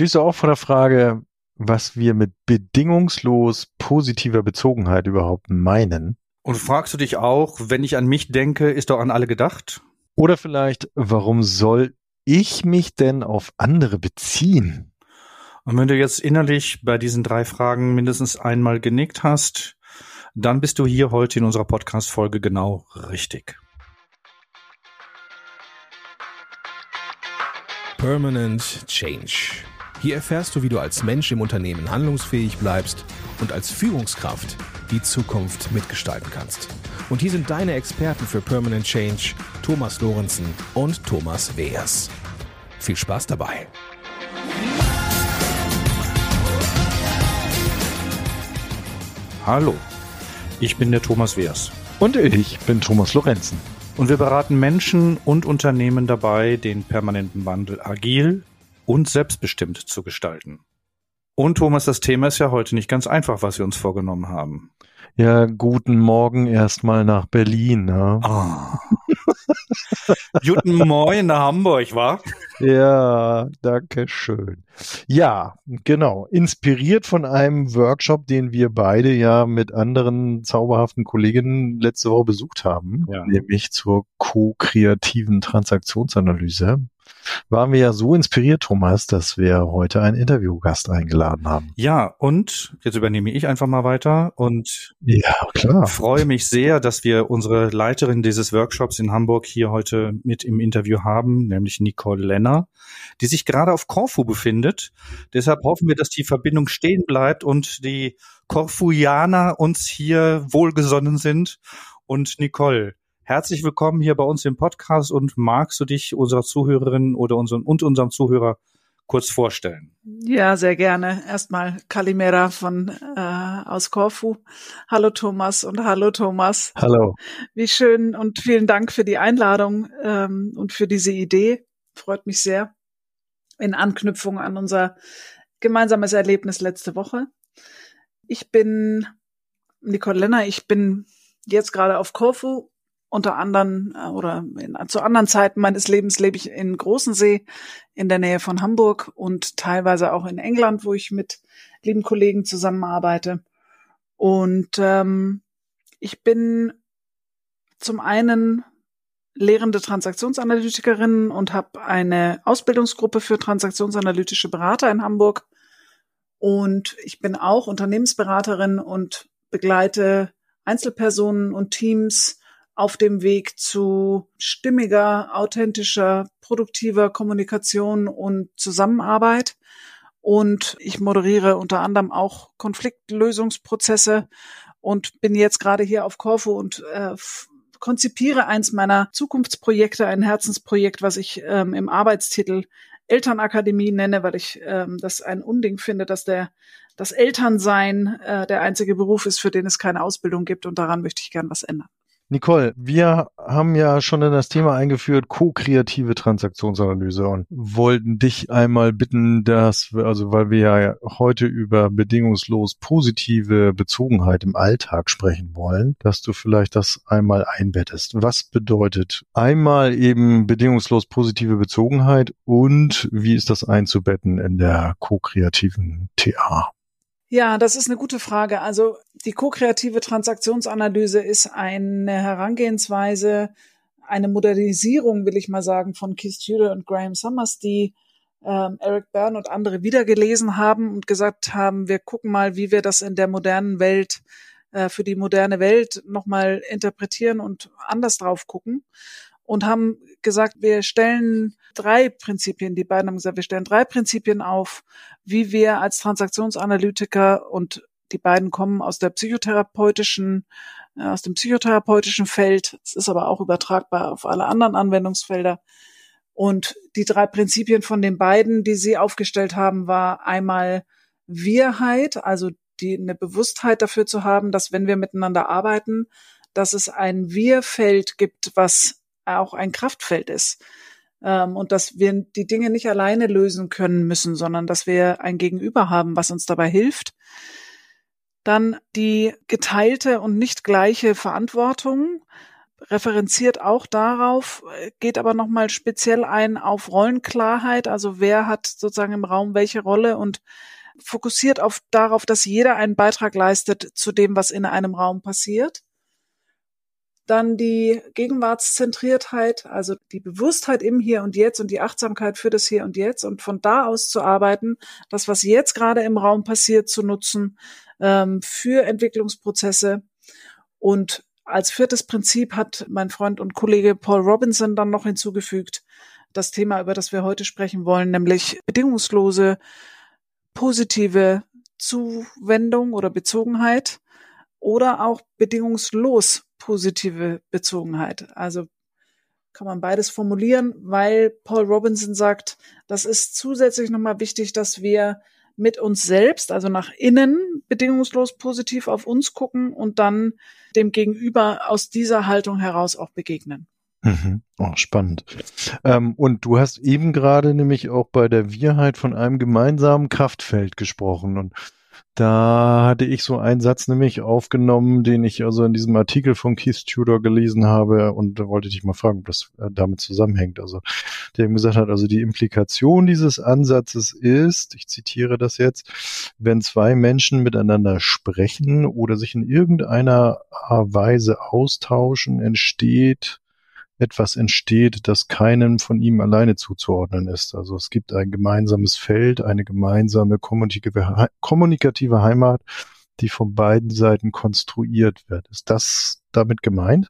Stehst du auch vor der Frage, was wir mit bedingungslos positiver Bezogenheit überhaupt meinen? Und fragst du dich auch, wenn ich an mich denke, ist doch an alle gedacht? Oder vielleicht, warum soll ich mich denn auf andere beziehen? Und wenn du jetzt innerlich bei diesen drei Fragen mindestens einmal genickt hast, dann bist du hier heute in unserer Podcast-Folge genau richtig. Permanent Change. Hier erfährst du, wie du als Mensch im Unternehmen handlungsfähig bleibst und als Führungskraft die Zukunft mitgestalten kannst. Und hier sind deine Experten für Permanent Change, Thomas Lorenzen und Thomas Weers. Viel Spaß dabei. Hallo, ich bin der Thomas Weers. Und ich bin Thomas Lorenzen. Und wir beraten Menschen und Unternehmen dabei, den permanenten Wandel agil und selbstbestimmt zu gestalten. Und Thomas, das Thema ist ja heute nicht ganz einfach, was wir uns vorgenommen haben. Ja, guten Morgen erstmal nach Berlin. Ne? Ah. guten Morgen nach Hamburg, wa? Ja, danke schön. Ja, genau. Inspiriert von einem Workshop, den wir beide ja mit anderen zauberhaften Kolleginnen letzte Woche besucht haben, ja. nämlich zur co-kreativen Transaktionsanalyse waren wir ja so inspiriert, Thomas, dass wir heute einen Interviewgast eingeladen haben. Ja, und jetzt übernehme ich einfach mal weiter und ja, klar. freue mich sehr, dass wir unsere Leiterin dieses Workshops in Hamburg hier heute mit im Interview haben, nämlich Nicole Lenner, die sich gerade auf Korfu befindet. Deshalb hoffen wir, dass die Verbindung stehen bleibt und die Korfuianer uns hier wohlgesonnen sind. Und Nicole, Herzlich willkommen hier bei uns im Podcast und magst du dich unserer Zuhörerin oder unseren und unserem Zuhörer kurz vorstellen? Ja, sehr gerne. Erstmal Kalimera von äh, aus Korfu. Hallo Thomas und hallo Thomas. Hallo. Wie schön und vielen Dank für die Einladung ähm, und für diese Idee. Freut mich sehr. In Anknüpfung an unser gemeinsames Erlebnis letzte Woche. Ich bin Nicole Lenner. Ich bin jetzt gerade auf Korfu unter anderem äh, oder in, zu anderen Zeiten meines Lebens lebe ich in Großensee in der Nähe von Hamburg und teilweise auch in England, wo ich mit lieben Kollegen zusammenarbeite. Und ähm, ich bin zum einen lehrende Transaktionsanalytikerin und habe eine Ausbildungsgruppe für transaktionsanalytische Berater in Hamburg. Und ich bin auch Unternehmensberaterin und begleite Einzelpersonen und Teams auf dem Weg zu stimmiger, authentischer, produktiver Kommunikation und Zusammenarbeit. Und ich moderiere unter anderem auch Konfliktlösungsprozesse und bin jetzt gerade hier auf Korfu und äh, konzipiere eins meiner Zukunftsprojekte, ein Herzensprojekt, was ich ähm, im Arbeitstitel Elternakademie nenne, weil ich ähm, das ein Unding finde, dass der das Elternsein äh, der einzige Beruf ist, für den es keine Ausbildung gibt und daran möchte ich gern was ändern. Nicole, wir haben ja schon in das Thema eingeführt, ko-kreative Transaktionsanalyse und wollten dich einmal bitten, dass, wir, also weil wir ja heute über bedingungslos positive Bezogenheit im Alltag sprechen wollen, dass du vielleicht das einmal einbettest. Was bedeutet einmal eben bedingungslos positive Bezogenheit und wie ist das einzubetten in der ko-kreativen TA? Ja, das ist eine gute Frage. Also die ko-kreative Transaktionsanalyse ist eine Herangehensweise, eine Modernisierung, will ich mal sagen, von Keith Tudor und Graham Summers, die ähm, Eric Byrne und andere wieder gelesen haben und gesagt haben, wir gucken mal, wie wir das in der modernen Welt äh, für die moderne Welt nochmal interpretieren und anders drauf gucken und haben gesagt, wir stellen drei Prinzipien, die beiden haben gesagt, wir stellen drei Prinzipien auf, wie wir als Transaktionsanalytiker und die beiden kommen aus der psychotherapeutischen, äh, aus dem psychotherapeutischen Feld. Es ist aber auch übertragbar auf alle anderen Anwendungsfelder. Und die drei Prinzipien von den beiden, die sie aufgestellt haben, war einmal Wirheit, also die, eine Bewusstheit dafür zu haben, dass wenn wir miteinander arbeiten, dass es ein Wir-Feld gibt, was auch ein Kraftfeld ist. Ähm, und dass wir die Dinge nicht alleine lösen können müssen, sondern dass wir ein Gegenüber haben, was uns dabei hilft. Dann die geteilte und nicht gleiche Verantwortung. referenziert auch darauf, geht aber nochmal speziell ein auf Rollenklarheit, also wer hat sozusagen im Raum welche Rolle und fokussiert auf darauf, dass jeder einen Beitrag leistet zu dem, was in einem Raum passiert. Dann die Gegenwartszentriertheit, also die Bewusstheit im Hier und Jetzt und die Achtsamkeit für das Hier und Jetzt und von da aus zu arbeiten, das, was jetzt gerade im Raum passiert, zu nutzen ähm, für Entwicklungsprozesse. Und als viertes Prinzip hat mein Freund und Kollege Paul Robinson dann noch hinzugefügt, das Thema, über das wir heute sprechen wollen, nämlich bedingungslose positive Zuwendung oder Bezogenheit oder auch bedingungslos positive Bezogenheit. Also kann man beides formulieren, weil Paul Robinson sagt, das ist zusätzlich nochmal wichtig, dass wir mit uns selbst, also nach innen, bedingungslos positiv auf uns gucken und dann dem Gegenüber aus dieser Haltung heraus auch begegnen. Mhm. Oh, spannend. Ähm, und du hast eben gerade nämlich auch bei der Wirheit von einem gemeinsamen Kraftfeld gesprochen. Und da hatte ich so einen Satz nämlich aufgenommen, den ich also in diesem Artikel von Keith Tudor gelesen habe und da wollte ich dich mal fragen, ob das äh, damit zusammenhängt. Also der eben gesagt hat, also die Implikation dieses Ansatzes ist, ich zitiere das jetzt, wenn zwei Menschen miteinander sprechen oder sich in irgendeiner Weise austauschen, entsteht etwas entsteht, das keinem von ihm alleine zuzuordnen ist. Also es gibt ein gemeinsames Feld, eine gemeinsame kommunikative Heimat, die von beiden Seiten konstruiert wird. Ist das damit gemeint?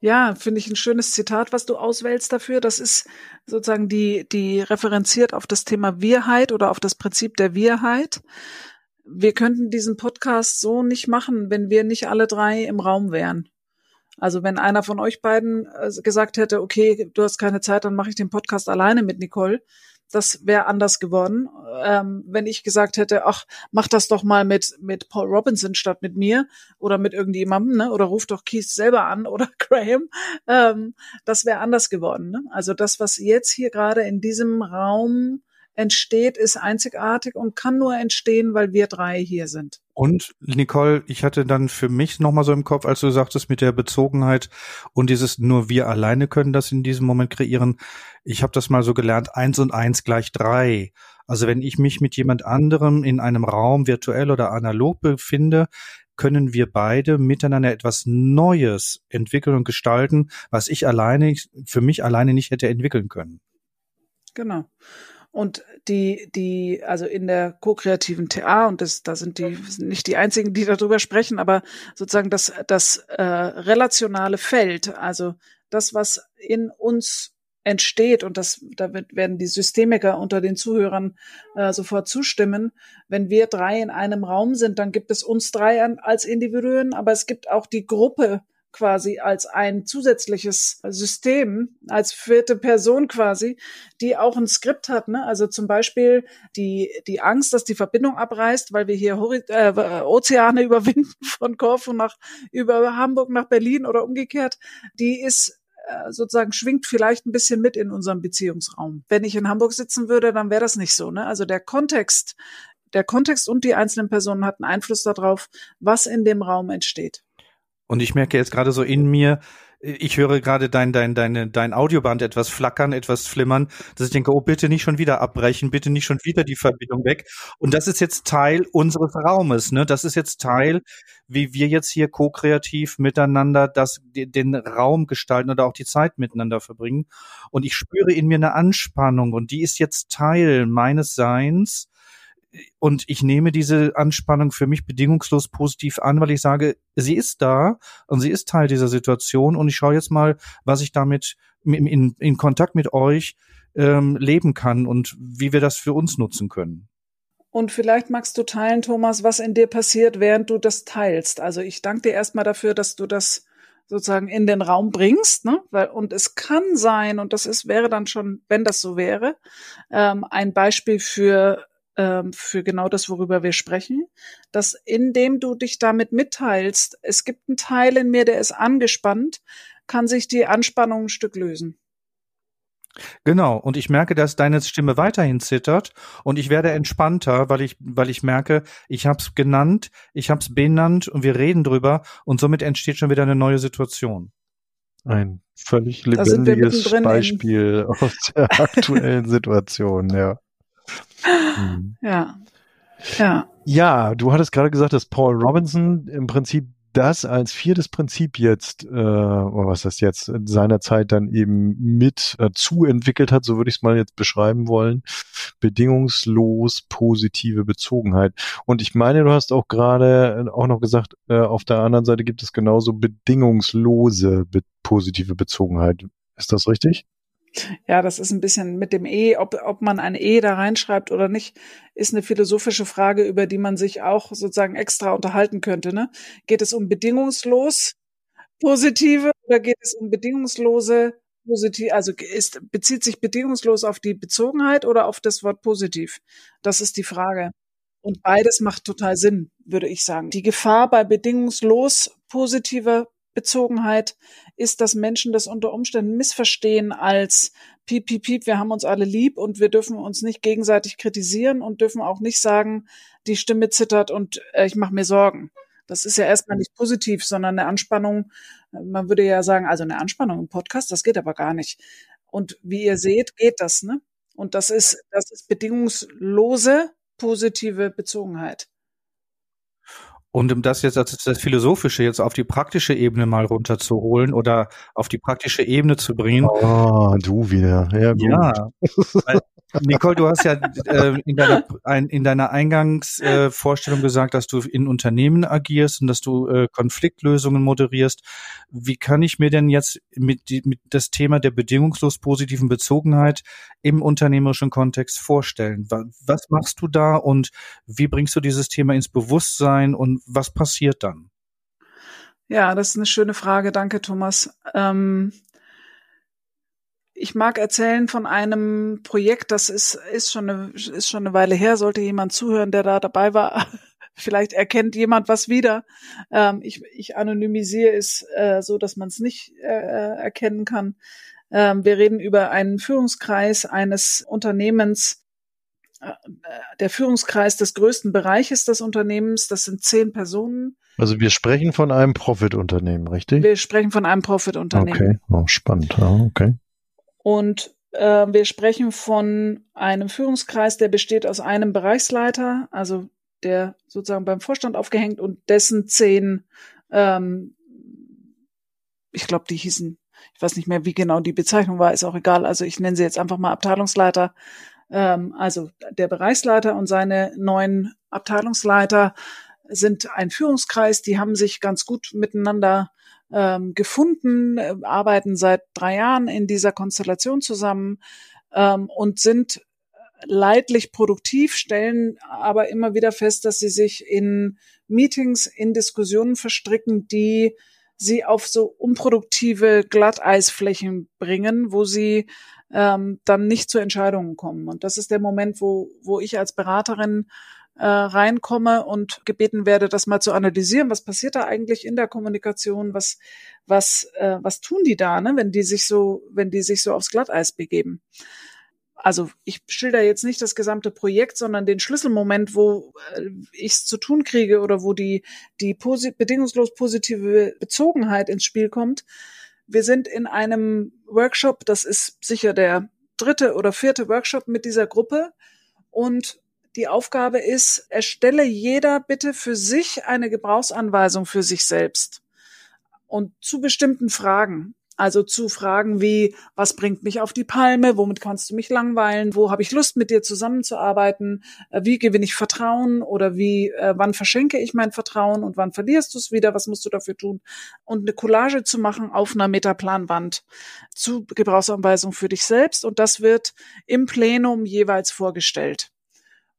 Ja, finde ich ein schönes Zitat, was du auswählst dafür. Das ist sozusagen die, die referenziert auf das Thema Wirheit oder auf das Prinzip der Wirheit. Wir könnten diesen Podcast so nicht machen, wenn wir nicht alle drei im Raum wären. Also wenn einer von euch beiden äh, gesagt hätte, okay, du hast keine Zeit, dann mache ich den Podcast alleine mit Nicole, das wäre anders geworden. Ähm, wenn ich gesagt hätte, ach, mach das doch mal mit, mit Paul Robinson statt mit mir oder mit irgendjemandem, ne? oder ruf doch Keith selber an oder Graham, ähm, das wäre anders geworden. Ne? Also das, was jetzt hier gerade in diesem Raum entsteht, ist einzigartig und kann nur entstehen, weil wir drei hier sind. Und Nicole, ich hatte dann für mich nochmal so im Kopf, als du sagtest mit der Bezogenheit und dieses nur wir alleine können das in diesem Moment kreieren. Ich habe das mal so gelernt, eins und eins gleich drei. Also wenn ich mich mit jemand anderem in einem Raum virtuell oder analog befinde, können wir beide miteinander etwas Neues entwickeln und gestalten, was ich alleine, für mich alleine nicht hätte entwickeln können. Genau. Und die, die, also in der ko-kreativen TA, und das, da sind die sind nicht die einzigen, die darüber sprechen, aber sozusagen das, das äh, relationale Feld, also das, was in uns entsteht, und das, da werden die Systemiker unter den Zuhörern äh, sofort zustimmen, wenn wir drei in einem Raum sind, dann gibt es uns drei als Individuen, aber es gibt auch die Gruppe quasi als ein zusätzliches System, als vierte Person quasi, die auch ein Skript hat. Ne? Also zum Beispiel die, die Angst, dass die Verbindung abreißt, weil wir hier Hori äh, Ozeane überwinden von Korfu nach über Hamburg nach Berlin oder umgekehrt, die ist äh, sozusagen schwingt vielleicht ein bisschen mit in unserem Beziehungsraum. Wenn ich in Hamburg sitzen würde, dann wäre das nicht so. Ne? Also der Kontext, der Kontext und die einzelnen Personen hatten Einfluss darauf, was in dem Raum entsteht. Und ich merke jetzt gerade so in mir, ich höre gerade dein, dein, dein, dein Audioband etwas flackern, etwas flimmern, dass ich denke, oh, bitte nicht schon wieder abbrechen, bitte nicht schon wieder die Verbindung weg. Und das ist jetzt Teil unseres Raumes, ne? Das ist jetzt Teil, wie wir jetzt hier ko-kreativ miteinander das, den Raum gestalten oder auch die Zeit miteinander verbringen. Und ich spüre in mir eine Anspannung und die ist jetzt Teil meines Seins und ich nehme diese Anspannung für mich bedingungslos positiv an, weil ich sage, sie ist da und sie ist Teil dieser Situation und ich schaue jetzt mal, was ich damit in, in, Kontakt mit euch ähm, leben kann und wie wir das für uns nutzen können. Und vielleicht magst du teilen, Thomas, was in dir passiert, während du das teilst. Also ich danke dir erstmal dafür, dass du das sozusagen in den Raum bringst, ne? Weil, und es kann sein, und das ist, wäre dann schon, wenn das so wäre, ähm, ein Beispiel für ähm, für genau das, worüber wir sprechen, dass indem du dich damit mitteilst, es gibt einen Teil in mir, der ist angespannt, kann sich die Anspannung ein Stück lösen. Genau, und ich merke, dass deine Stimme weiterhin zittert und ich werde entspannter, weil ich, weil ich merke, ich habe es genannt, ich habe es benannt und wir reden drüber und somit entsteht schon wieder eine neue Situation. Ein völlig lebendiges Beispiel aus der aktuellen Situation, ja. Hm. Ja. Ja. Ja, du hattest gerade gesagt, dass Paul Robinson im Prinzip das als viertes Prinzip jetzt, äh, was das jetzt in seiner Zeit dann eben mit äh, zuentwickelt hat, so würde ich es mal jetzt beschreiben wollen, bedingungslos positive Bezogenheit. Und ich meine, du hast auch gerade äh, auch noch gesagt, äh, auf der anderen Seite gibt es genauso bedingungslose be positive Bezogenheit. Ist das richtig? Ja, das ist ein bisschen mit dem E, ob, ob man ein E da reinschreibt oder nicht, ist eine philosophische Frage, über die man sich auch sozusagen extra unterhalten könnte. Ne? Geht es um bedingungslos positive oder geht es um bedingungslose positiv, also ist, bezieht sich bedingungslos auf die Bezogenheit oder auf das Wort positiv? Das ist die Frage. Und beides macht total Sinn, würde ich sagen. Die Gefahr bei bedingungslos positiver Bezogenheit ist, dass Menschen das unter Umständen missverstehen als piep, piep, piep, wir haben uns alle lieb und wir dürfen uns nicht gegenseitig kritisieren und dürfen auch nicht sagen, die Stimme zittert und äh, ich mache mir Sorgen. Das ist ja erstmal nicht positiv, sondern eine Anspannung. Man würde ja sagen, also eine Anspannung im Podcast, das geht aber gar nicht. Und wie ihr seht, geht das, ne? Und das ist, das ist bedingungslose positive Bezogenheit. Und um das jetzt als das Philosophische jetzt auf die praktische Ebene mal runterzuholen oder auf die praktische Ebene zu bringen. Oh, du wieder. Ja, gut. ja weil, Nicole, du hast ja äh, in, deiner, ein, in deiner Eingangsvorstellung äh, gesagt, dass du in Unternehmen agierst und dass du äh, Konfliktlösungen moderierst. Wie kann ich mir denn jetzt mit, die, mit das Thema der bedingungslos positiven Bezogenheit im unternehmerischen Kontext vorstellen? Was machst du da und wie bringst du dieses Thema ins Bewusstsein und was passiert dann? Ja, das ist eine schöne Frage. Danke, Thomas. Ähm ich mag erzählen von einem Projekt, das ist, ist, schon eine, ist schon eine Weile her, sollte jemand zuhören, der da dabei war. Vielleicht erkennt jemand was wieder. Ähm, ich, ich anonymisiere es äh, so, dass man es nicht äh, erkennen kann. Ähm, wir reden über einen Führungskreis eines Unternehmens, der Führungskreis des größten Bereiches des Unternehmens. Das sind zehn Personen. Also wir sprechen von einem Profit-Unternehmen, richtig? Wir sprechen von einem Profit-Unternehmen. Okay, oh, spannend. Oh, okay. Und äh, wir sprechen von einem Führungskreis, der besteht aus einem Bereichsleiter, also der sozusagen beim Vorstand aufgehängt und dessen zehn, ähm, ich glaube, die hießen, ich weiß nicht mehr, wie genau die Bezeichnung war, ist auch egal. Also ich nenne sie jetzt einfach mal Abteilungsleiter. Ähm, also der Bereichsleiter und seine neun Abteilungsleiter sind ein Führungskreis, die haben sich ganz gut miteinander ähm, gefunden, äh, arbeiten seit drei Jahren in dieser Konstellation zusammen ähm, und sind leidlich produktiv, stellen aber immer wieder fest, dass sie sich in Meetings, in Diskussionen verstricken, die sie auf so unproduktive Glatteisflächen bringen, wo sie ähm, dann nicht zu Entscheidungen kommen. Und das ist der Moment, wo, wo ich als Beraterin äh, reinkomme und gebeten werde, das mal zu analysieren. Was passiert da eigentlich in der Kommunikation? Was, was, äh, was tun die da, ne, wenn die sich so, wenn die sich so aufs Glatteis begeben? Also ich schilder jetzt nicht das gesamte Projekt, sondern den Schlüsselmoment, wo äh, ich es zu tun kriege oder wo die, die posi bedingungslos positive Bezogenheit ins Spiel kommt. Wir sind in einem Workshop, das ist sicher der dritte oder vierte Workshop mit dieser Gruppe und die Aufgabe ist, erstelle jeder bitte für sich eine Gebrauchsanweisung für sich selbst und zu bestimmten Fragen. Also zu Fragen wie, was bringt mich auf die Palme? Womit kannst du mich langweilen? Wo habe ich Lust, mit dir zusammenzuarbeiten? Äh, wie gewinne ich Vertrauen? Oder wie, äh, wann verschenke ich mein Vertrauen und wann verlierst du es wieder? Was musst du dafür tun? Und eine Collage zu machen auf einer Metaplanwand zu Gebrauchsanweisung für dich selbst. Und das wird im Plenum jeweils vorgestellt.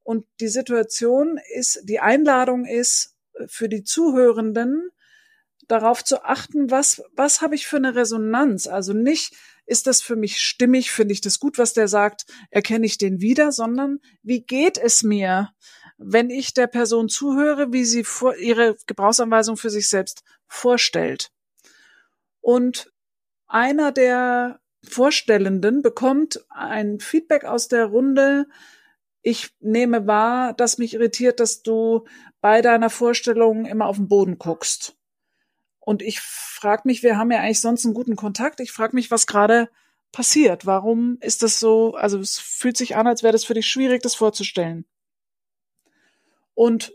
Und die Situation ist, die Einladung ist für die Zuhörenden, darauf zu achten, was, was habe ich für eine Resonanz? Also nicht, ist das für mich stimmig, finde ich das gut, was der sagt, erkenne ich den wieder, sondern wie geht es mir, wenn ich der Person zuhöre, wie sie vor, ihre Gebrauchsanweisung für sich selbst vorstellt? Und einer der Vorstellenden bekommt ein Feedback aus der Runde, ich nehme wahr, dass mich irritiert, dass du bei deiner Vorstellung immer auf den Boden guckst. Und ich frage mich, wir haben ja eigentlich sonst einen guten Kontakt. Ich frage mich, was gerade passiert. Warum ist das so? Also es fühlt sich an, als wäre das für dich schwierig, das vorzustellen. Und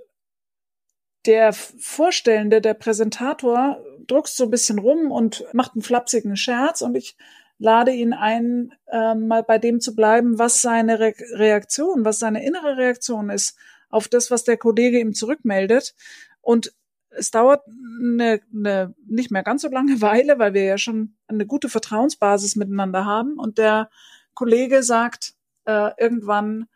der Vorstellende, der Präsentator, druckst so ein bisschen rum und macht einen flapsigen Scherz und ich lade ihn ein, äh, mal bei dem zu bleiben, was seine Re Reaktion, was seine innere Reaktion ist auf das, was der Kollege ihm zurückmeldet. Und es dauert eine, eine nicht mehr ganz so lange Weile, weil wir ja schon eine gute Vertrauensbasis miteinander haben. Und der Kollege sagt äh, irgendwann,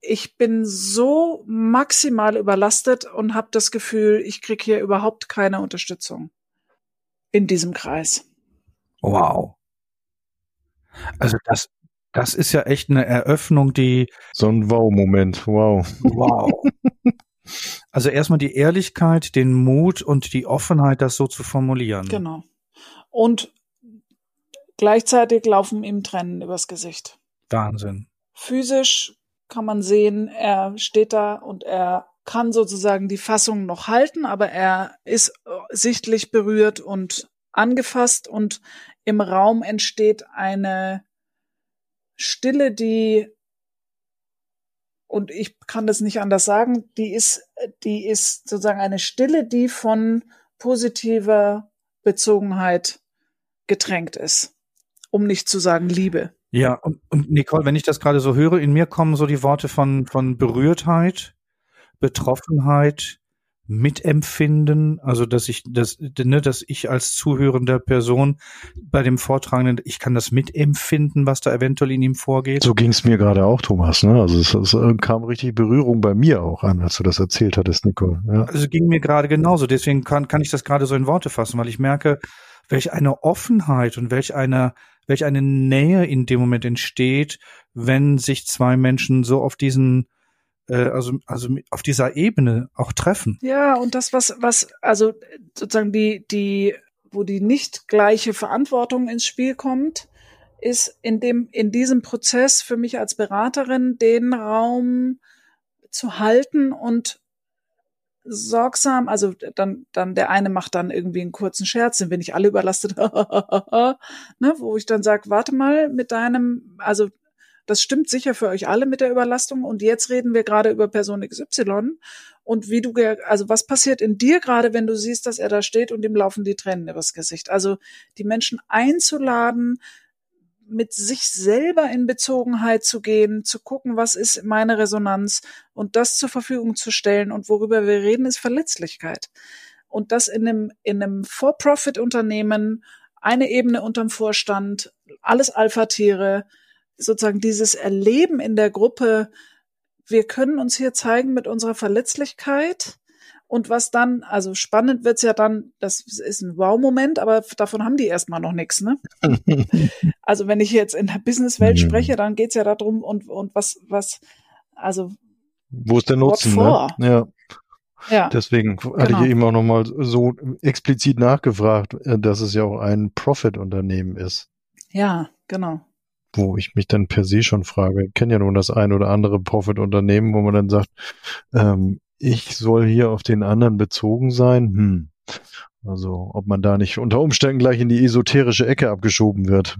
ich bin so maximal überlastet und habe das Gefühl, ich kriege hier überhaupt keine Unterstützung in diesem Kreis. Wow. Also das, das ist ja echt eine Eröffnung, die. So ein Wow-Moment. Wow. Wow. Also erstmal die Ehrlichkeit, den Mut und die Offenheit, das so zu formulieren. Genau. Und gleichzeitig laufen ihm Tränen übers Gesicht. Wahnsinn. Physisch kann man sehen, er steht da und er kann sozusagen die Fassung noch halten, aber er ist sichtlich berührt und angefasst und im Raum entsteht eine Stille, die und ich kann das nicht anders sagen, die ist, die ist sozusagen eine Stille, die von positiver Bezogenheit getränkt ist. Um nicht zu sagen Liebe. Ja, und, und Nicole, wenn ich das gerade so höre, in mir kommen so die Worte von, von Berührtheit, Betroffenheit, Mitempfinden, also dass ich das, ne, dass ich als zuhörender Person bei dem Vortragenden, ich kann das mitempfinden, was da eventuell in ihm vorgeht. So ging es mir gerade auch, Thomas. Ne? Also es, es, äh, kam richtig Berührung bei mir auch an, als du das erzählt hattest, Nico. Ja. Also ging mir gerade genauso. Deswegen kann, kann ich das gerade so in Worte fassen, weil ich merke, welch eine Offenheit und welch eine welch eine Nähe in dem Moment entsteht, wenn sich zwei Menschen so auf diesen äh, also also auf dieser Ebene auch treffen. Ja, und das was was also sozusagen die die wo die nicht gleiche Verantwortung ins Spiel kommt, ist in dem in diesem Prozess für mich als Beraterin den Raum zu halten und sorgsam, also dann, dann der eine macht dann irgendwie einen kurzen Scherz, sind wir nicht alle überlastet, ne, wo ich dann sage, warte mal mit deinem, also das stimmt sicher für euch alle mit der Überlastung und jetzt reden wir gerade über Person XY und wie du, also was passiert in dir gerade, wenn du siehst, dass er da steht und ihm laufen die Tränen übers Gesicht. Also die Menschen einzuladen, mit sich selber in Bezogenheit zu gehen, zu gucken, was ist meine Resonanz und das zur Verfügung zu stellen. Und worüber wir reden, ist Verletzlichkeit. Und das in einem, in einem For-Profit-Unternehmen, eine Ebene unterm Vorstand, alles Alpha-Tiere, sozusagen dieses Erleben in der Gruppe, wir können uns hier zeigen mit unserer Verletzlichkeit und was dann, also spannend wird's ja dann, das ist ein Wow-Moment, aber davon haben die erstmal noch nichts, ne? also wenn ich jetzt in der Businesswelt mhm. spreche, dann geht's ja darum, und, und was, was, also wo ist der Nutzen? Ne? Ja. Ja. Deswegen hatte genau. ich eben auch nochmal so explizit nachgefragt, äh, dass es ja auch ein Profit-Unternehmen ist. Ja, genau. Wo ich mich dann per se schon frage, ich kenne ja nun das ein oder andere Profit-Unternehmen, wo man dann sagt, ähm, ich soll hier auf den anderen bezogen sein. Hm. Also, ob man da nicht unter Umständen gleich in die esoterische Ecke abgeschoben wird.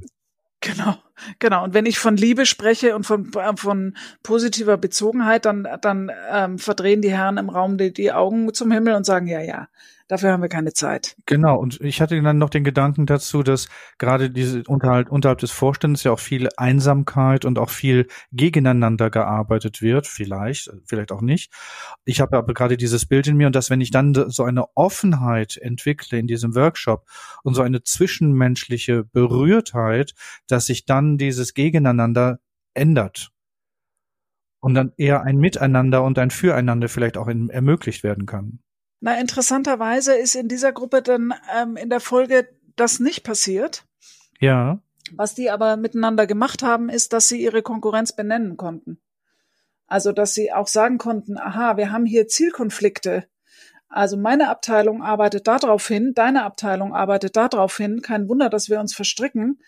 Genau, genau. Und wenn ich von Liebe spreche und von, von positiver Bezogenheit, dann, dann ähm, verdrehen die Herren im Raum die, die Augen zum Himmel und sagen, ja, ja, Dafür haben wir keine Zeit. Genau, und ich hatte dann noch den Gedanken dazu, dass gerade diese unterhalb, unterhalb des Vorstands ja auch viel Einsamkeit und auch viel gegeneinander gearbeitet wird, vielleicht, vielleicht auch nicht. Ich habe aber gerade dieses Bild in mir und dass wenn ich dann so eine Offenheit entwickle in diesem Workshop und so eine zwischenmenschliche Berührtheit, dass sich dann dieses Gegeneinander ändert und dann eher ein Miteinander und ein Füreinander vielleicht auch in, ermöglicht werden kann. Na, interessanterweise ist in dieser Gruppe dann ähm, in der Folge das nicht passiert. Ja. Was die aber miteinander gemacht haben, ist, dass sie ihre Konkurrenz benennen konnten. Also, dass sie auch sagen konnten, aha, wir haben hier Zielkonflikte. Also meine Abteilung arbeitet darauf hin, deine Abteilung arbeitet darauf hin. Kein Wunder, dass wir uns verstricken.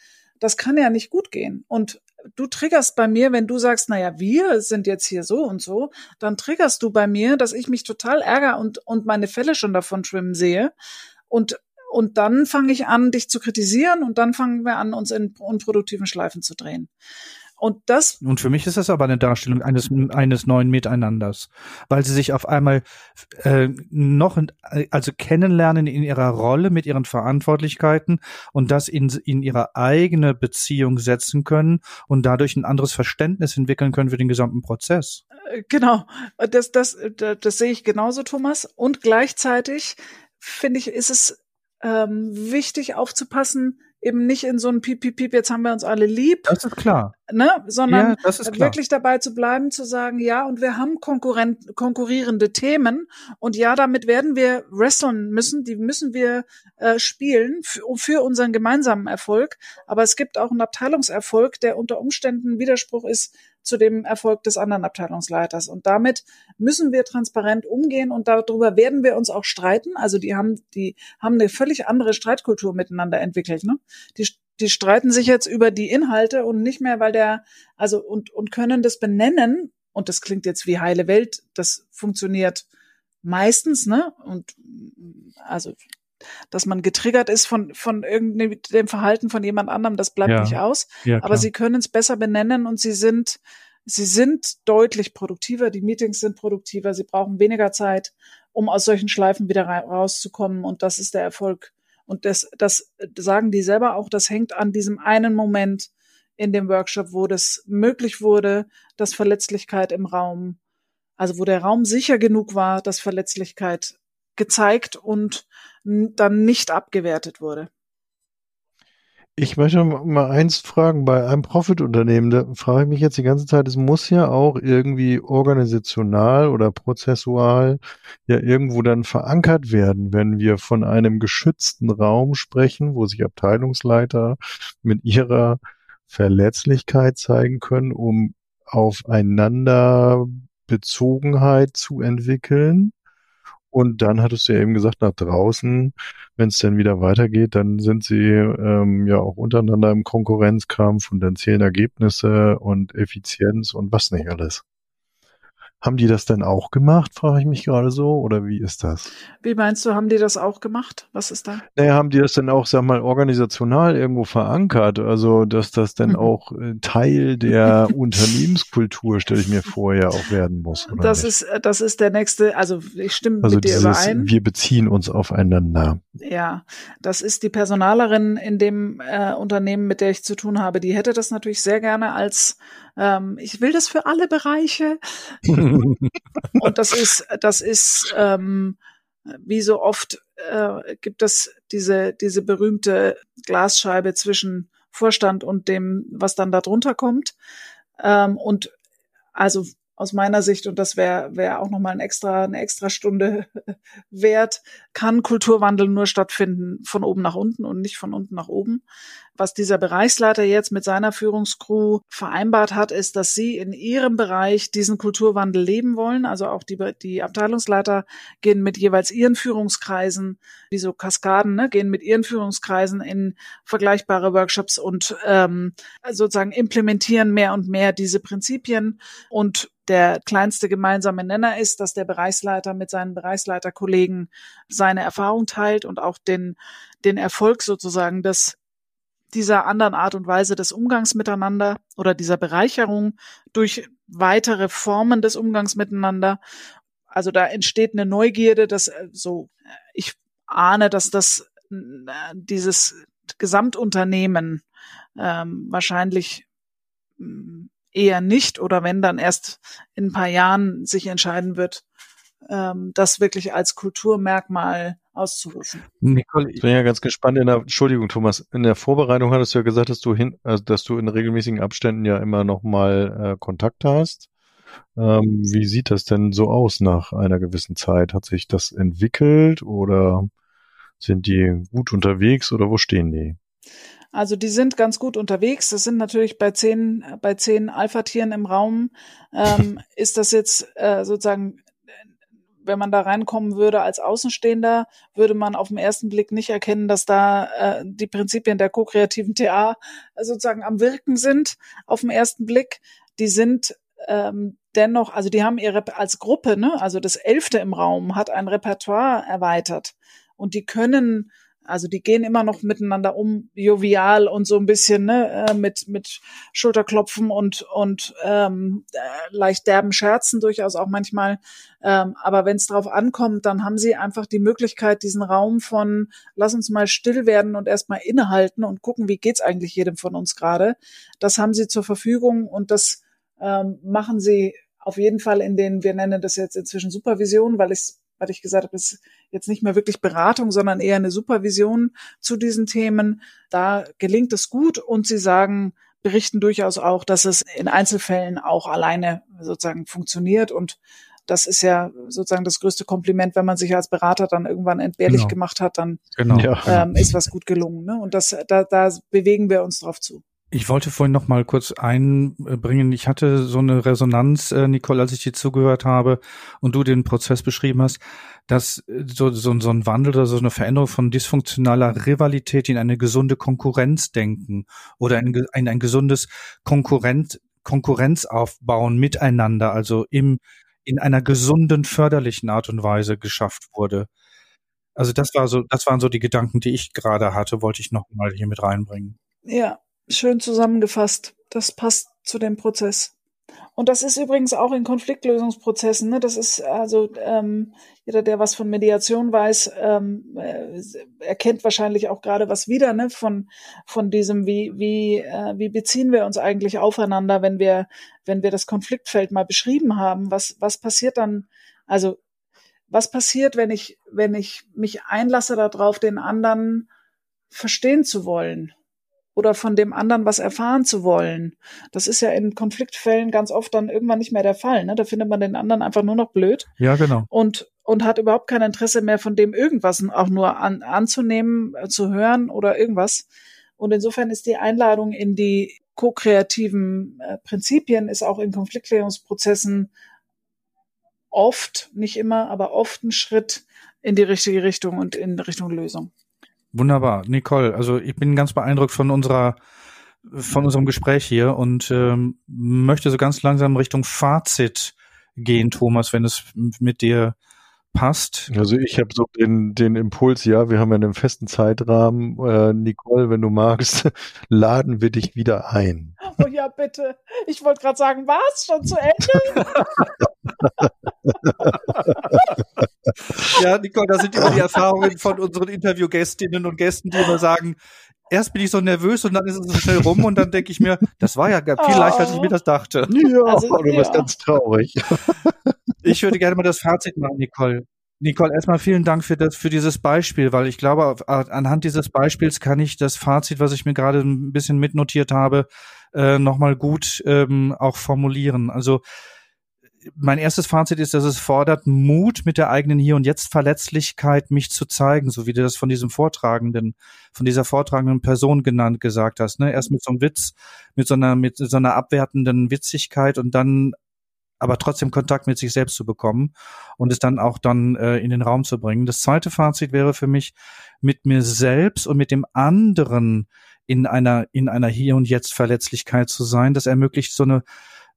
Das kann ja nicht gut gehen. Und du triggerst bei mir, wenn du sagst, naja, wir sind jetzt hier so und so, dann triggerst du bei mir, dass ich mich total ärgere und, und meine Fälle schon davon schwimmen sehe. Und, und dann fange ich an, dich zu kritisieren und dann fangen wir an, uns in unproduktiven Schleifen zu drehen. Und das. Und für mich ist das aber eine Darstellung eines, eines neuen Miteinanders, weil sie sich auf einmal äh, noch, also kennenlernen in ihrer Rolle mit ihren Verantwortlichkeiten und das in, in ihre eigene Beziehung setzen können und dadurch ein anderes Verständnis entwickeln können für den gesamten Prozess. Äh, genau, das, das, das, das sehe ich genauso, Thomas. Und gleichzeitig finde ich, ist es ähm, wichtig aufzupassen, eben nicht in so ein Piep, Piep, Piep, jetzt haben wir uns alle lieb. Das ist klar. Ne? Sondern ja, wirklich dabei zu bleiben, zu sagen, ja, und wir haben Konkurrent, konkurrierende Themen und ja, damit werden wir wresteln müssen, die müssen wir äh, spielen für, für unseren gemeinsamen Erfolg. Aber es gibt auch einen Abteilungserfolg, der unter Umständen Widerspruch ist zu dem Erfolg des anderen Abteilungsleiters. Und damit müssen wir transparent umgehen und darüber werden wir uns auch streiten. Also die haben, die haben eine völlig andere Streitkultur miteinander entwickelt. Ne? Die, die streiten sich jetzt über die Inhalte und nicht mehr, weil der, also und, und können das benennen. Und das klingt jetzt wie heile Welt. Das funktioniert meistens, ne? Und also dass man getriggert ist von, von irgendeinem Verhalten von jemand anderem, das bleibt ja. nicht aus. Ja, Aber sie können es besser benennen und sie sind, sie sind deutlich produktiver. Die Meetings sind produktiver. Sie brauchen weniger Zeit, um aus solchen Schleifen wieder rauszukommen. Und das ist der Erfolg. Und das, das sagen die selber auch, das hängt an diesem einen Moment in dem Workshop, wo das möglich wurde, dass Verletzlichkeit im Raum, also wo der Raum sicher genug war, dass Verletzlichkeit gezeigt und dann nicht abgewertet wurde. Ich möchte mal eins fragen, bei einem Profitunternehmen, da frage ich mich jetzt die ganze Zeit, es muss ja auch irgendwie organisational oder prozessual ja irgendwo dann verankert werden, wenn wir von einem geschützten Raum sprechen, wo sich Abteilungsleiter mit ihrer Verletzlichkeit zeigen können, um aufeinander Bezogenheit zu entwickeln und dann hattest du ja eben gesagt, nach draußen, wenn es dann wieder weitergeht, dann sind sie ähm, ja auch untereinander im Konkurrenzkampf und dann zählen Ergebnisse und Effizienz und was nicht alles. Haben die das denn auch gemacht, frage ich mich gerade so, oder wie ist das? Wie meinst du, haben die das auch gemacht? Was ist da? Naja, haben die das denn auch, sag mal, organisational irgendwo verankert? Also, dass das denn mhm. auch äh, Teil der Unternehmenskultur, stelle ich mir vor, ja auch werden muss. das nicht? ist, äh, das ist der nächste, also ich stimme also mit dir dieses, überein. Wir beziehen uns aufeinander. Ja, das ist die Personalerin in dem äh, Unternehmen, mit der ich zu tun habe, die hätte das natürlich sehr gerne als ähm, ich will das für alle Bereiche. und das ist, das ist ähm, wie so oft äh, gibt es diese, diese berühmte Glasscheibe zwischen Vorstand und dem, was dann da drunter kommt. Ähm, und also aus meiner Sicht, und das wäre wär auch nochmal ein extra, eine extra Stunde wert, kann Kulturwandel nur stattfinden von oben nach unten und nicht von unten nach oben. Was dieser Bereichsleiter jetzt mit seiner Führungskrew vereinbart hat, ist, dass sie in ihrem Bereich diesen Kulturwandel leben wollen. Also auch die, die Abteilungsleiter gehen mit jeweils ihren Führungskreisen, wie so Kaskaden, ne, gehen mit ihren Führungskreisen in vergleichbare Workshops und ähm, sozusagen implementieren mehr und mehr diese Prinzipien und der kleinste gemeinsame Nenner ist, dass der Bereichsleiter mit seinen Bereichsleiterkollegen seine Erfahrung teilt und auch den, den Erfolg sozusagen des dieser anderen Art und Weise des Umgangs miteinander oder dieser Bereicherung durch weitere Formen des Umgangs miteinander. Also da entsteht eine Neugierde, dass äh, so, ich ahne, dass das äh, dieses Gesamtunternehmen ähm, wahrscheinlich mm, eher nicht oder wenn dann erst in ein paar Jahren sich entscheiden wird, ähm, das wirklich als Kulturmerkmal auszurufen. Nicole, ich bin ja ganz gespannt. In der, Entschuldigung, Thomas, in der Vorbereitung hattest du ja gesagt, dass du hin, also dass du in regelmäßigen Abständen ja immer noch mal äh, Kontakt hast. Ähm, wie sieht das denn so aus nach einer gewissen Zeit? Hat sich das entwickelt oder sind die gut unterwegs oder wo stehen die? Also die sind ganz gut unterwegs. Das sind natürlich bei zehn, bei zehn Alpha-Tieren im Raum, ähm, ist das jetzt äh, sozusagen wenn man da reinkommen würde als Außenstehender, würde man auf den ersten Blick nicht erkennen, dass da äh, die Prinzipien der ko-kreativen TA sozusagen am Wirken sind auf den ersten Blick. Die sind ähm, dennoch, also die haben ihre als Gruppe, ne, also das Elfte im Raum hat ein Repertoire erweitert und die können also die gehen immer noch miteinander um, jovial und so ein bisschen ne, äh, mit mit Schulterklopfen und und ähm, äh, leicht derben Scherzen durchaus auch manchmal. Ähm, aber wenn es drauf ankommt, dann haben sie einfach die Möglichkeit, diesen Raum von lass uns mal still werden und erstmal innehalten und gucken, wie geht's eigentlich jedem von uns gerade. Das haben sie zur Verfügung und das ähm, machen sie auf jeden Fall in den, wir nennen das jetzt inzwischen Supervision, weil ich weil ich gesagt habe, es ist jetzt nicht mehr wirklich Beratung, sondern eher eine Supervision zu diesen Themen. Da gelingt es gut und sie sagen, berichten durchaus auch, dass es in Einzelfällen auch alleine sozusagen funktioniert und das ist ja sozusagen das größte Kompliment, wenn man sich als Berater dann irgendwann entbehrlich genau. gemacht hat, dann genau. ähm, ist was gut gelungen. Ne? Und das, da, da bewegen wir uns drauf zu. Ich wollte vorhin noch mal kurz einbringen. Ich hatte so eine Resonanz, äh, Nicole, als ich dir zugehört habe und du den Prozess beschrieben hast, dass äh, so, so, so ein Wandel oder so eine Veränderung von dysfunktionaler Rivalität in eine gesunde Konkurrenz denken oder ein, ein, ein gesundes Konkurrent, Konkurrenz aufbauen miteinander, also im, in einer gesunden, förderlichen Art und Weise geschafft wurde. Also das war so, das waren so die Gedanken, die ich gerade hatte, wollte ich noch mal hier mit reinbringen. Ja, Schön zusammengefasst. Das passt zu dem Prozess. Und das ist übrigens auch in Konfliktlösungsprozessen. Ne? Das ist also ähm, jeder, der was von Mediation weiß, ähm, äh, erkennt wahrscheinlich auch gerade was wieder ne? von von diesem, wie wie äh, wie beziehen wir uns eigentlich aufeinander, wenn wir wenn wir das Konfliktfeld mal beschrieben haben. Was was passiert dann? Also was passiert, wenn ich wenn ich mich einlasse darauf, den anderen verstehen zu wollen? Oder von dem anderen was erfahren zu wollen. Das ist ja in Konfliktfällen ganz oft dann irgendwann nicht mehr der Fall. Ne? Da findet man den anderen einfach nur noch blöd. Ja, genau. Und, und hat überhaupt kein Interesse mehr von dem irgendwas auch nur an, anzunehmen, äh, zu hören oder irgendwas. Und insofern ist die Einladung in die ko-kreativen äh, Prinzipien ist auch in Konfliktklärungsprozessen oft, nicht immer, aber oft ein Schritt in die richtige Richtung und in Richtung Lösung. Wunderbar, Nicole. Also ich bin ganz beeindruckt von unserer von unserem Gespräch hier und ähm, möchte so ganz langsam Richtung Fazit gehen, Thomas, wenn es mit dir passt. Also ich habe so den, den Impuls, ja, wir haben ja einen festen Zeitrahmen. Äh, Nicole, wenn du magst, laden wir dich wieder ein. Oh ja, bitte. Ich wollte gerade sagen, was? Schon zu Ende? ja, Nicole, das sind immer die Erfahrungen von unseren Interviewgästinnen und Gästen, die immer sagen, erst bin ich so nervös und dann ist es so schnell rum und dann denke ich mir, das war ja viel oh. leichter, als ich mir das dachte. Ja, also, du ja. bist ganz traurig. Ich würde gerne mal das Fazit machen, Nicole. Nicole, erstmal vielen Dank für das, für dieses Beispiel, weil ich glaube, anhand dieses Beispiels kann ich das Fazit, was ich mir gerade ein bisschen mitnotiert habe, äh, nochmal gut ähm, auch formulieren. Also mein erstes Fazit ist, dass es fordert Mut mit der eigenen Hier und Jetzt Verletzlichkeit, mich zu zeigen, so wie du das von diesem Vortragenden, von dieser vortragenden Person genannt gesagt hast. Ne? Erst mit so einem Witz, mit so einer, mit so einer abwertenden Witzigkeit und dann aber trotzdem Kontakt mit sich selbst zu bekommen und es dann auch dann äh, in den Raum zu bringen. Das zweite Fazit wäre für mich, mit mir selbst und mit dem anderen in einer, in einer Hier und Jetzt Verletzlichkeit zu sein. Das ermöglicht so eine,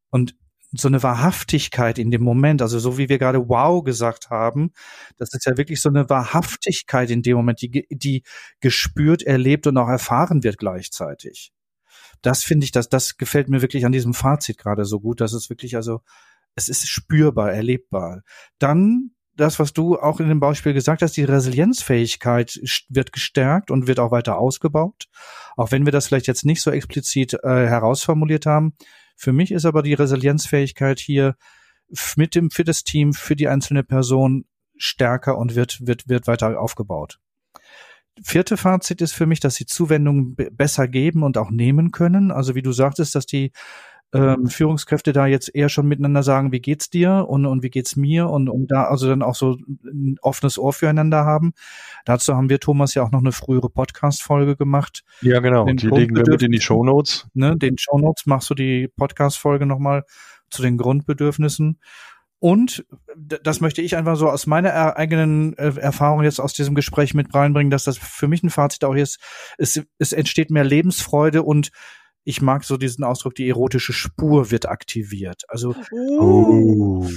und so eine Wahrhaftigkeit in dem Moment, also so wie wir gerade wow gesagt haben, das ist ja wirklich so eine Wahrhaftigkeit in dem Moment, die, die gespürt, erlebt und auch erfahren wird gleichzeitig. Das finde ich, das, das gefällt mir wirklich an diesem Fazit gerade so gut, dass es wirklich, also, es ist spürbar, erlebbar. Dann das, was du auch in dem Beispiel gesagt hast, die Resilienzfähigkeit wird gestärkt und wird auch weiter ausgebaut. Auch wenn wir das vielleicht jetzt nicht so explizit äh, herausformuliert haben, für mich ist aber die Resilienzfähigkeit hier mit dem, für das Team, für die einzelne Person stärker und wird, wird, wird weiter aufgebaut. Vierte Fazit ist für mich, dass sie Zuwendungen besser geben und auch nehmen können. Also wie du sagtest, dass die ähm, Führungskräfte da jetzt eher schon miteinander sagen, wie geht's dir und, und wie geht's mir und um da also dann auch so ein offenes Ohr füreinander haben. Dazu haben wir Thomas ja auch noch eine frühere Podcast-Folge gemacht. Ja, genau. Den die legen wir mit in die Show Notes. Ne, den Show Notes machst du die Podcast-Folge nochmal zu den Grundbedürfnissen. Und das möchte ich einfach so aus meiner eigenen äh, Erfahrung jetzt aus diesem Gespräch mit reinbringen, dass das für mich ein Fazit auch ist, es, es entsteht mehr Lebensfreude und ich mag so diesen Ausdruck, die erotische Spur wird aktiviert. Also uh, oh,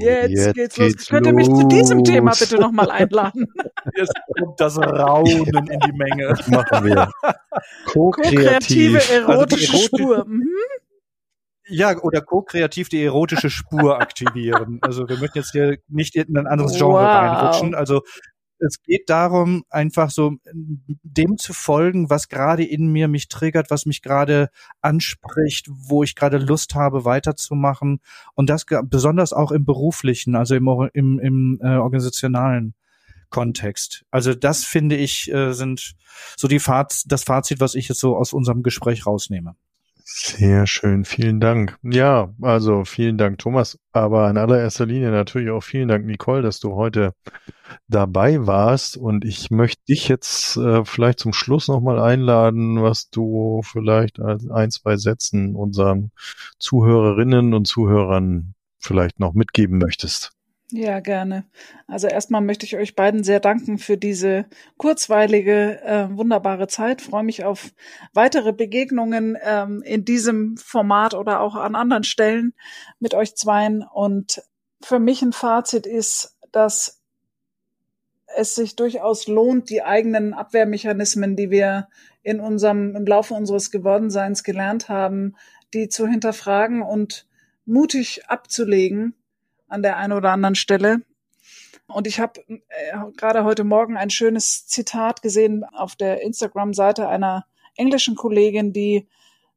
jetzt, jetzt, geht's los. Geht's Könnt ihr mich zu diesem Thema bitte nochmal einladen? Jetzt kommt das Raunen in die Menge. Das machen wir. Co-kreative erotische also Spur. Mhm. Ja, oder co-kreativ die erotische Spur aktivieren. Also wir möchten jetzt hier nicht in ein anderes Genre wow. reinrutschen. Also es geht darum, einfach so dem zu folgen, was gerade in mir mich triggert, was mich gerade anspricht, wo ich gerade Lust habe, weiterzumachen. Und das besonders auch im beruflichen, also im, im, im äh, organisationalen Kontext. Also das finde ich äh, sind so die Faz das Fazit, was ich jetzt so aus unserem Gespräch rausnehme. Sehr schön, vielen Dank. Ja, also vielen Dank, Thomas. Aber in allererster Linie natürlich auch vielen Dank, Nicole, dass du heute dabei warst. Und ich möchte dich jetzt äh, vielleicht zum Schluss nochmal einladen, was du vielleicht als ein, zwei Sätzen unseren Zuhörerinnen und Zuhörern vielleicht noch mitgeben möchtest. Ja, gerne. Also erstmal möchte ich euch beiden sehr danken für diese kurzweilige, äh, wunderbare Zeit. freue mich auf weitere Begegnungen ähm, in diesem Format oder auch an anderen Stellen mit euch zweien. Und für mich ein Fazit ist, dass es sich durchaus lohnt, die eigenen Abwehrmechanismen, die wir in unserem, im Laufe unseres Gewordenseins gelernt haben, die zu hinterfragen und mutig abzulegen an der einen oder anderen Stelle. Und ich habe äh, gerade heute Morgen ein schönes Zitat gesehen auf der Instagram-Seite einer englischen Kollegin, die,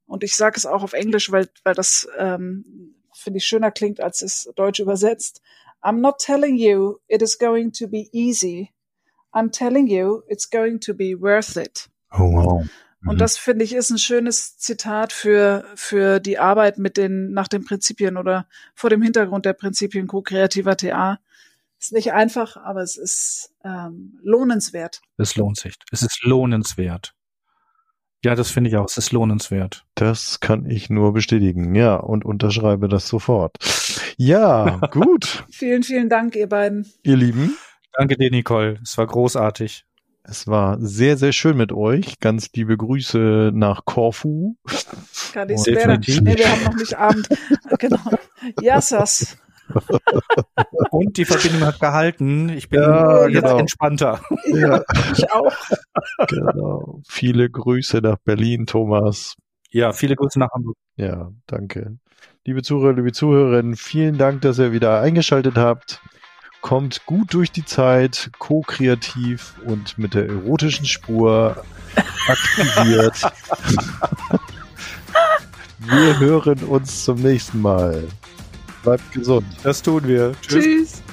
und ich sage es auch auf Englisch, weil, weil das ähm, finde ich schöner klingt, als es deutsch übersetzt. I'm not telling you it is going to be easy. I'm telling you it's going to be worth it. Oh wow. Und mhm. das finde ich ist ein schönes Zitat für, für die Arbeit mit den, nach den Prinzipien oder vor dem Hintergrund der Prinzipien co-kreativer TA. Ist nicht einfach, aber es ist ähm, lohnenswert. Es lohnt sich. Es ist lohnenswert. Ja, das finde ich auch. Es ist lohnenswert. Das kann ich nur bestätigen. Ja, und unterschreibe das sofort. Ja, gut. vielen, vielen Dank, ihr beiden. Ihr Lieben. Danke dir, Nicole. Es war großartig. Es war sehr, sehr schön mit euch. Ganz liebe Grüße nach Korfu. Kalispera. Nee, wir haben noch nicht Abend. genau. Yassas. Und die Verbindung hat gehalten. Ich bin ja, jetzt genau. entspannter. Ja. Ich auch. Genau. Viele Grüße nach Berlin, Thomas. Ja, viele Grüße nach Hamburg. Ja, danke. Liebe Zuhörer, liebe Zuhörerinnen, vielen Dank, dass ihr wieder eingeschaltet habt kommt gut durch die Zeit, co-kreativ und mit der erotischen Spur aktiviert. wir hören uns zum nächsten Mal. Bleibt gesund. Das tun wir. Tschüss. Tschüss.